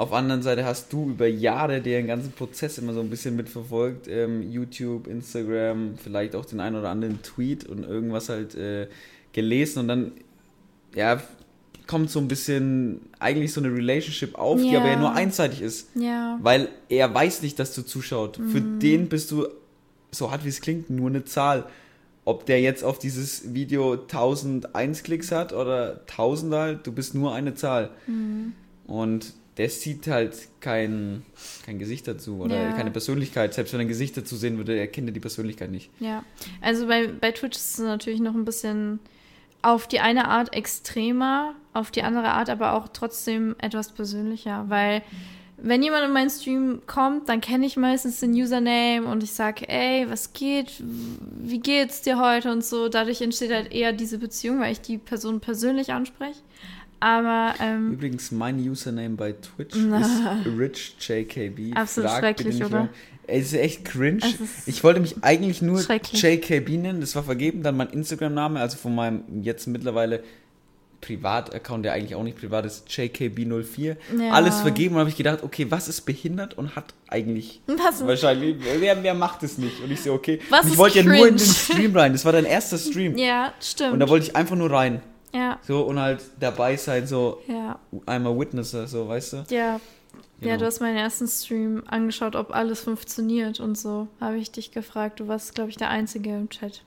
auf der anderen Seite hast du über Jahre den ganzen Prozess immer so ein bisschen mitverfolgt. Ähm, YouTube, Instagram, vielleicht auch den einen oder anderen Tweet und irgendwas halt äh, gelesen und dann, ja, kommt so ein bisschen eigentlich so eine Relationship auf, die Ja. aber ja nur einseitig ist. ja. Weil er weiß nicht, dass du zuschaut. Für Mhm. den bist du, so hart wie es klingt, nur eine Zahl. Ob der jetzt auf dieses Video 1001 Klicks hat oder 1000 halt, du bist nur eine Zahl. Mhm. Und der sieht halt kein, kein Gesicht dazu oder Ja. keine Persönlichkeit. Selbst wenn er ein Gesicht dazu sehen würde, erkennt er die Persönlichkeit nicht. Ja, also bei, bei Twitch ist es natürlich noch ein bisschen auf die eine Art extremer, auf die andere Art aber auch trotzdem etwas persönlicher, weil wenn jemand in meinen Stream kommt, dann kenne ich meistens den Username und ich sage, ey, was geht, wie geht's dir heute und so. Dadurch entsteht halt eher diese Beziehung, weil ich die Person persönlich anspreche. Aber ähm, Übrigens, mein Username bei Twitch ist RichJKB. Absolut Frag schrecklich, oder? warum. Es ist echt cringe. Ist Ich wollte mich eigentlich nur. JKB nennen, das war vergeben. Dann mein Instagram-Name, also von meinem jetzt mittlerweile Privataccount, der eigentlich auch nicht privat ist, JKB04. Ja. Alles vergeben und habe ich gedacht, okay, was ist behindert und hat eigentlich was wahrscheinlich, wer, wer macht es nicht? Und ich so, okay. Was ich wollte ja nur in den? Stream rein. Das war dein erster Stream. ja, stimmt. Und da wollte ich einfach nur rein. Ja, So und halt dabei sein, so ja, einmal Witnesser, so, weißt du? ja. Ja, Genau. du hast meinen ersten Stream angeschaut, ob alles funktioniert und so. Habe ich dich gefragt. Du warst, glaube ich, der Einzige im Chat.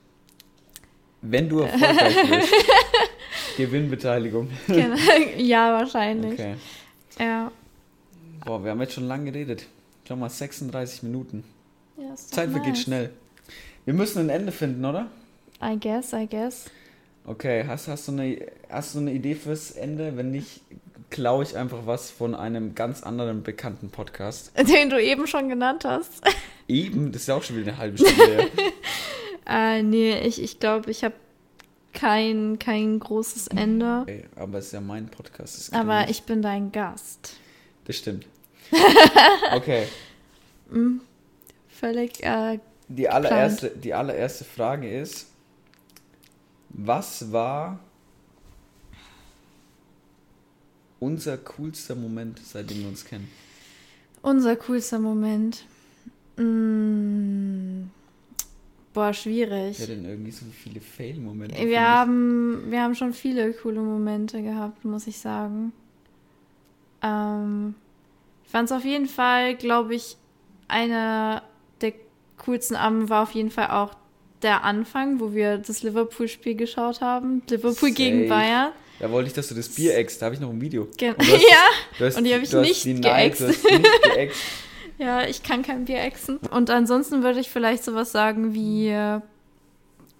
Wenn du erfolgreich wirst, Gewinnbeteiligung. Genau. ja, wahrscheinlich. Okay. Ja. Boah, wir haben jetzt schon lange geredet. Schau mal, 36 Minuten. ja Zeit vergeht nice. schnell. Wir müssen ein Ende finden, oder? I guess, I guess. Okay, hast, hast, du eine, hast du eine Idee fürs Ende? Wenn nicht, klaue ich einfach was von einem ganz anderen bekannten Podcast. Den du eben schon genannt hast. Eben, das ist ja auch schon wieder eine halbe Stunde. Äh, nee, ich ich, glaube, ich habe kein, kein großes Ende. Ey, aber es ist ja mein Podcast. Aber ich bin dein Gast. Das stimmt. Okay, Völlig, äh, die allererste, die allererste Frage ist, was war unser coolster Moment, seitdem wir uns kennen? unser coolster Moment. Mm, boah, schwierig. Ja, denn irgendwie so viele Fail-Momente. Wir haben, wir haben schon viele coole Momente gehabt, muss ich sagen. Ähm, ich fand es auf jeden Fall, glaube ich, einer der coolsten Abende war auf jeden Fall auch der Anfang, wo wir das Liverpool-Spiel geschaut haben. Liverpool gegen Safe. Bayern. Da wollte ich, dass du das Bier eckst. Da habe ich noch ein Video. Gen Und hast- ja, hast, Und die habe ich nicht geäxt. Ja, ich kann kein Bier exen. Und ansonsten würde ich vielleicht sowas sagen wie, äh,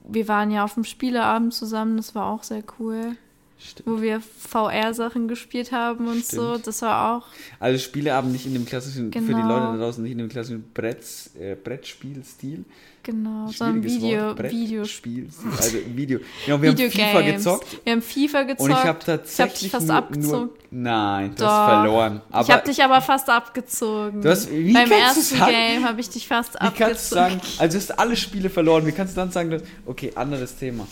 wir waren ja auf dem Spieleabend zusammen, das war auch sehr cool. Stimmt. Wo wir VR-Sachen gespielt haben und so, Stimmt. das war auch Also Spieleabend nicht in dem klassischen, für die Genau. Leute da draußen, nicht in dem klassischen Bretts, äh, Brettspielstil. Genau, so ein Video, Wort, Video, Brettspielstil. Also Video. Genau, wir haben FIFA Videogames. gezockt. Wir haben FIFA gezockt. Und ich habe Ich hab tatsächlich dich fast nur, abgezogen. nur Nein, du Doch. hast verloren. Aber ich habe dich aber fast abgezogen. Du hast- wie Beim kannst ersten sagen- Game habe ich dich fast wie abgezogen. kannst du sagen, also du hast alle Spiele verloren. Wie kannst du dann sagen, dass, okay, anderes Thema.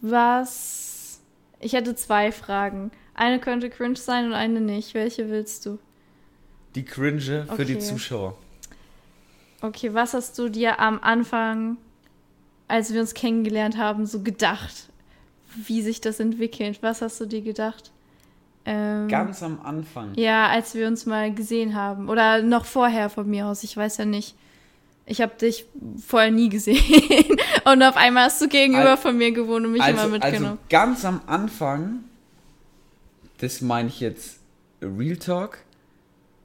Was? Ich hätte zwei Fragen. Eine könnte cringe sein und eine nicht. Welche willst du? Die Cringe für die Okay. Zuschauer. Okay, was hast du dir am Anfang, als wir uns kennengelernt haben, so gedacht? Wie sich das entwickelt? Was hast du dir gedacht? Ähm, Ganz am Anfang. Ja, als wir uns mal gesehen haben. Oder noch vorher von mir aus, ich weiß ja nicht. Ich habe dich vorher nie gesehen. und auf einmal hast du gegenüber Al- von mir gewohnt und mich immer Also, mitgenommen. also ganz am Anfang, das meine ich jetzt Real Talk,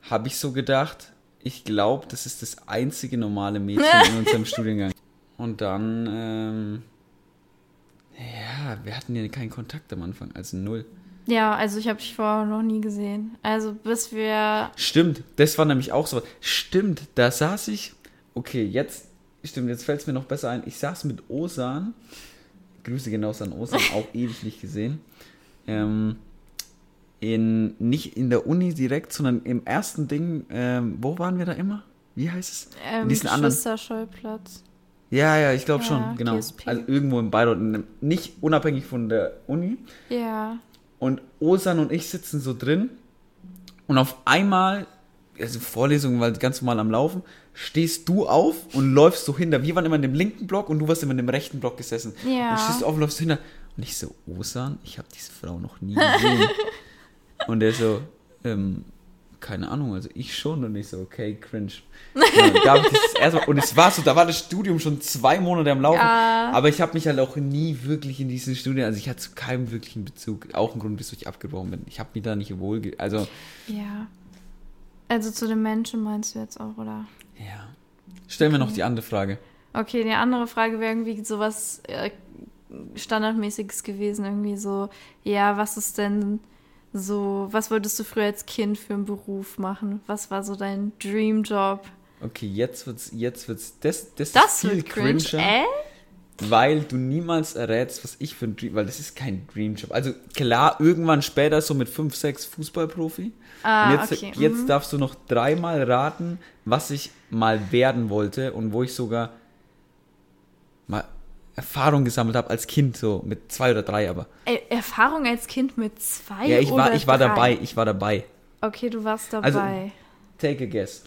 habe ich so gedacht, ich glaube, das ist das einzige normale Mädchen in unserem Studiengang. Und dann, ähm, ja, wir hatten ja keinen Kontakt am Anfang, also null. ja, also ich habe dich vorher noch nie gesehen. Also bis wir. Stimmt, das war nämlich auch so. Stimmt, da saß ich, okay, jetzt, stimmt, jetzt fällt es mir noch besser ein. Ich saß mit Osan, Grüße genauso an Osan, auch ewig nicht gesehen. Ähm, in, nicht in der Uni direkt, sondern im ersten Ding, ähm, wo waren wir da immer? Wie heißt es? Ähm, diesen anderen-. Ja, ja, ich glaube Ja, schon, genau. GSP. Also irgendwo in Bayreuth, in nicht unabhängig von der Uni. Ja. Und Osan und ich sitzen so drin und auf einmal, also Vorlesung war ganz normal am Laufen, stehst du auf und läufst so hinter. Wir waren immer in dem linken Block und du warst immer in dem rechten Block gesessen. Ja. Und stehst du auf und läufst hinter. Und ich so, Osan, ich habe diese Frau noch nie gesehen. und er so, ähm, keine Ahnung, also ich schon. Und ich so, okay, cringe. Ja, da hab ich das erste Mal, und es war so, da war das Studium schon zwei Monate am Laufen. Ja. Aber ich habe mich halt auch nie wirklich in diesen Studien, also ich hatte zu keinem wirklichen Bezug. Auch ein Grund, wieso ich abgebrochen bin. Ich habe mich da nicht wohl, also Ja. Also zu den Menschen meinst du jetzt auch, oder? ja. Stellen wir noch die andere Frage. Okay, die andere Frage wäre irgendwie sowas äh, Standardmäßiges gewesen. Irgendwie so, ja, was ist denn so, was wolltest du früher als Kind für einen Beruf machen? Was war so dein Dreamjob? Okay, jetzt wird's, jetzt wird's, das, das, Das ist viel wird cringe. cringer, Äh? weil du niemals errätst, was ich für ein Dream, weil das ist kein Dreamjob. Also klar, irgendwann später so mit 5, 6 Fußballprofi. Ah, und jetzt, okay. jetzt mhm. darfst du noch dreimal raten, was ich mal werden wollte und wo ich sogar mal Erfahrung gesammelt habe als Kind, so mit zwei oder drei aber. Erfahrung als Kind mit zwei Ja, ich oder war, ich war drei? dabei, ich war dabei. Okay, du warst Also- dabei. Take a guess.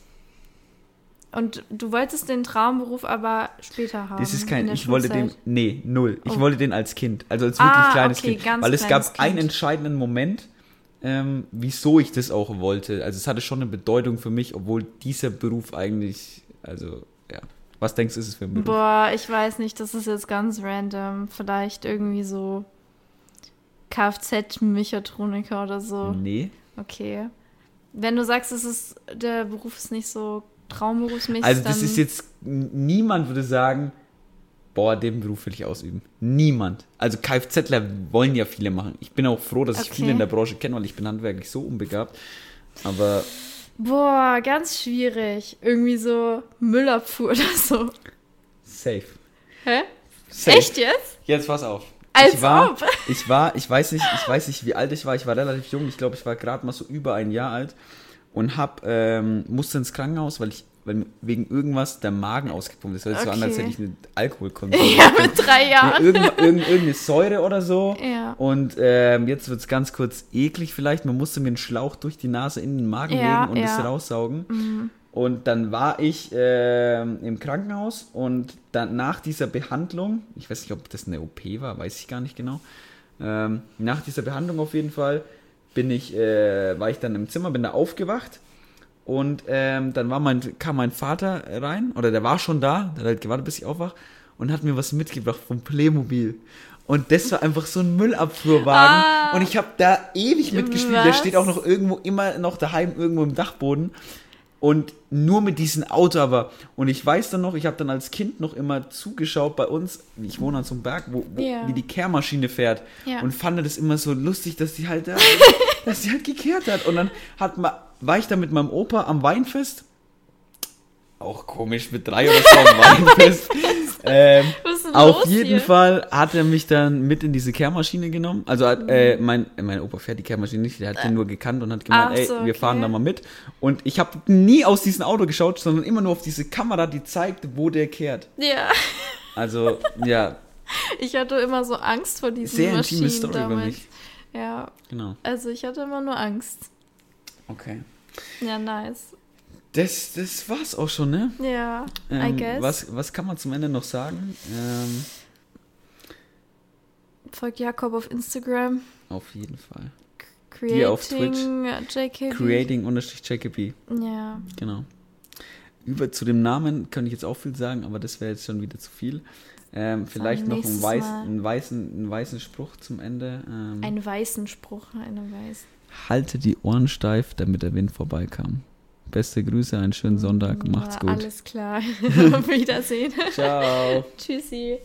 Und du wolltest den Traumberuf aber später haben. Das ist in kein, ich wollte den, Schulzeit. nee, null. Ich Oh. wollte den als Kind, also als wirklich Ah, kleines okay, Kind. Weil es gab kleines einen Kind. entscheidenden Moment, ähm, wieso ich das auch wollte. Also es hatte schon eine Bedeutung für mich, obwohl dieser Beruf eigentlich, also, ja. Was denkst du, ist es für ein Beruf? Boah, ich weiß nicht, das ist jetzt ganz random. Vielleicht irgendwie so Kfz-Mechatroniker oder so. Nee. Okay. Wenn du sagst, es ist, der Beruf ist nicht so traumberufsmäßig, Also das ist jetzt, niemand würde sagen, boah, den Beruf will ich ausüben. Niemand. Also Kfzler wollen ja viele machen. Ich bin auch froh, dass ich Okay. viele in der Branche kenne, weil ich bin handwerklich so unbegabt. Aber Boah, ganz schwierig. Irgendwie so Müllabfuhr oder so. safe. Hä? safe. Echt jetzt? Jetzt pass auf. Als ich war, ob. ich war, ich weiß nicht, ich weiß nicht, wie alt ich war. Ich war relativ jung. Ich glaube, ich war gerade mal so über ein Jahr alt und hab ähm, musste ins Krankenhaus, weil ich, weil wegen irgendwas der Magen ausgepumpt ist. Das sich so an, als Okay. hätte ich einen Alkohol konsumiert. Ja, mit drei Jahren. irgend, irgend, irgendeine Säure oder so. Ja. Und ähm, jetzt wird's ganz kurz eklig vielleicht. Man musste mir einen Schlauch durch die Nase in den Magen Ja, legen und es ja. Mhm. raussaugen. Und dann war ich ähm, im Krankenhaus und dann nach dieser Behandlung, ich weiß nicht, ob das eine OP war, weiß ich gar nicht genau. Ähm, nach dieser Behandlung auf jeden Fall bin ich, äh, war ich dann im Zimmer, bin da aufgewacht und ähm, dann war mein, kam mein Vater rein, oder der war schon da, der hat halt gewartet, bis ich aufwach, und hat mir was mitgebracht vom Playmobil. Und das war einfach so ein Müllabfuhrwagen. Ah. und ich habe da ewig mitgespielt. Der Was? steht auch noch irgendwo, immer noch daheim, irgendwo im Dachboden. Und nur mit diesem Auto aber. Und ich weiß dann noch, ich habe dann als Kind noch immer zugeschaut bei uns, ich wohne an so einem Berg, wo, wo Ja. wie die Kehrmaschine fährt. Ja. Und fand das immer so lustig, dass die halt da, dass die halt gekehrt hat. Und dann hat ma, war ich da mit meinem Opa am Weinfest. Auch komisch, mit drei oder so am Weinfest. ähm, auf jeden hier? Fall hat er mich dann mit in diese Kehrmaschine genommen. Also hat, äh, mein, äh, mein Opa fährt die Kehrmaschine nicht, der hat den nur gekannt und hat gemeint, Ach ey, so, wir okay. fahren da mal mit. Und ich habe nie aus diesem Auto geschaut, sondern immer nur auf diese Kamera, die zeigt, wo der kehrt. Ja. Also, ja, Ich hatte immer so Angst vor diesen sehr Maschinen intime Story damals. über mich. Ja, Genau. also ich hatte immer nur Angst. Okay. Ja, nice. Das, das war's auch schon, ne? Ja, I Ähm, guess. was, was kann man zum Ende noch sagen? Ähm, Folgt Jakob auf Instagram. auf jeden Fall. Creating Dir auf Twitch. JKB. Creating-JKB. Ja. Genau. Über zu dem Namen könnte ich jetzt auch viel sagen, aber das wäre jetzt schon wieder zu viel. Ähm, vielleicht noch einen, weiß, einen, weißen, einen weißen Spruch zum Ende. Ähm, Einen weißen Spruch, eine weiß. Halte die Ohren steif, damit der Wind vorbeikam. Beste Grüße, einen schönen Sonntag, macht's gut. Alles klar. Auf Wiedersehen. Ciao. Tschüssi.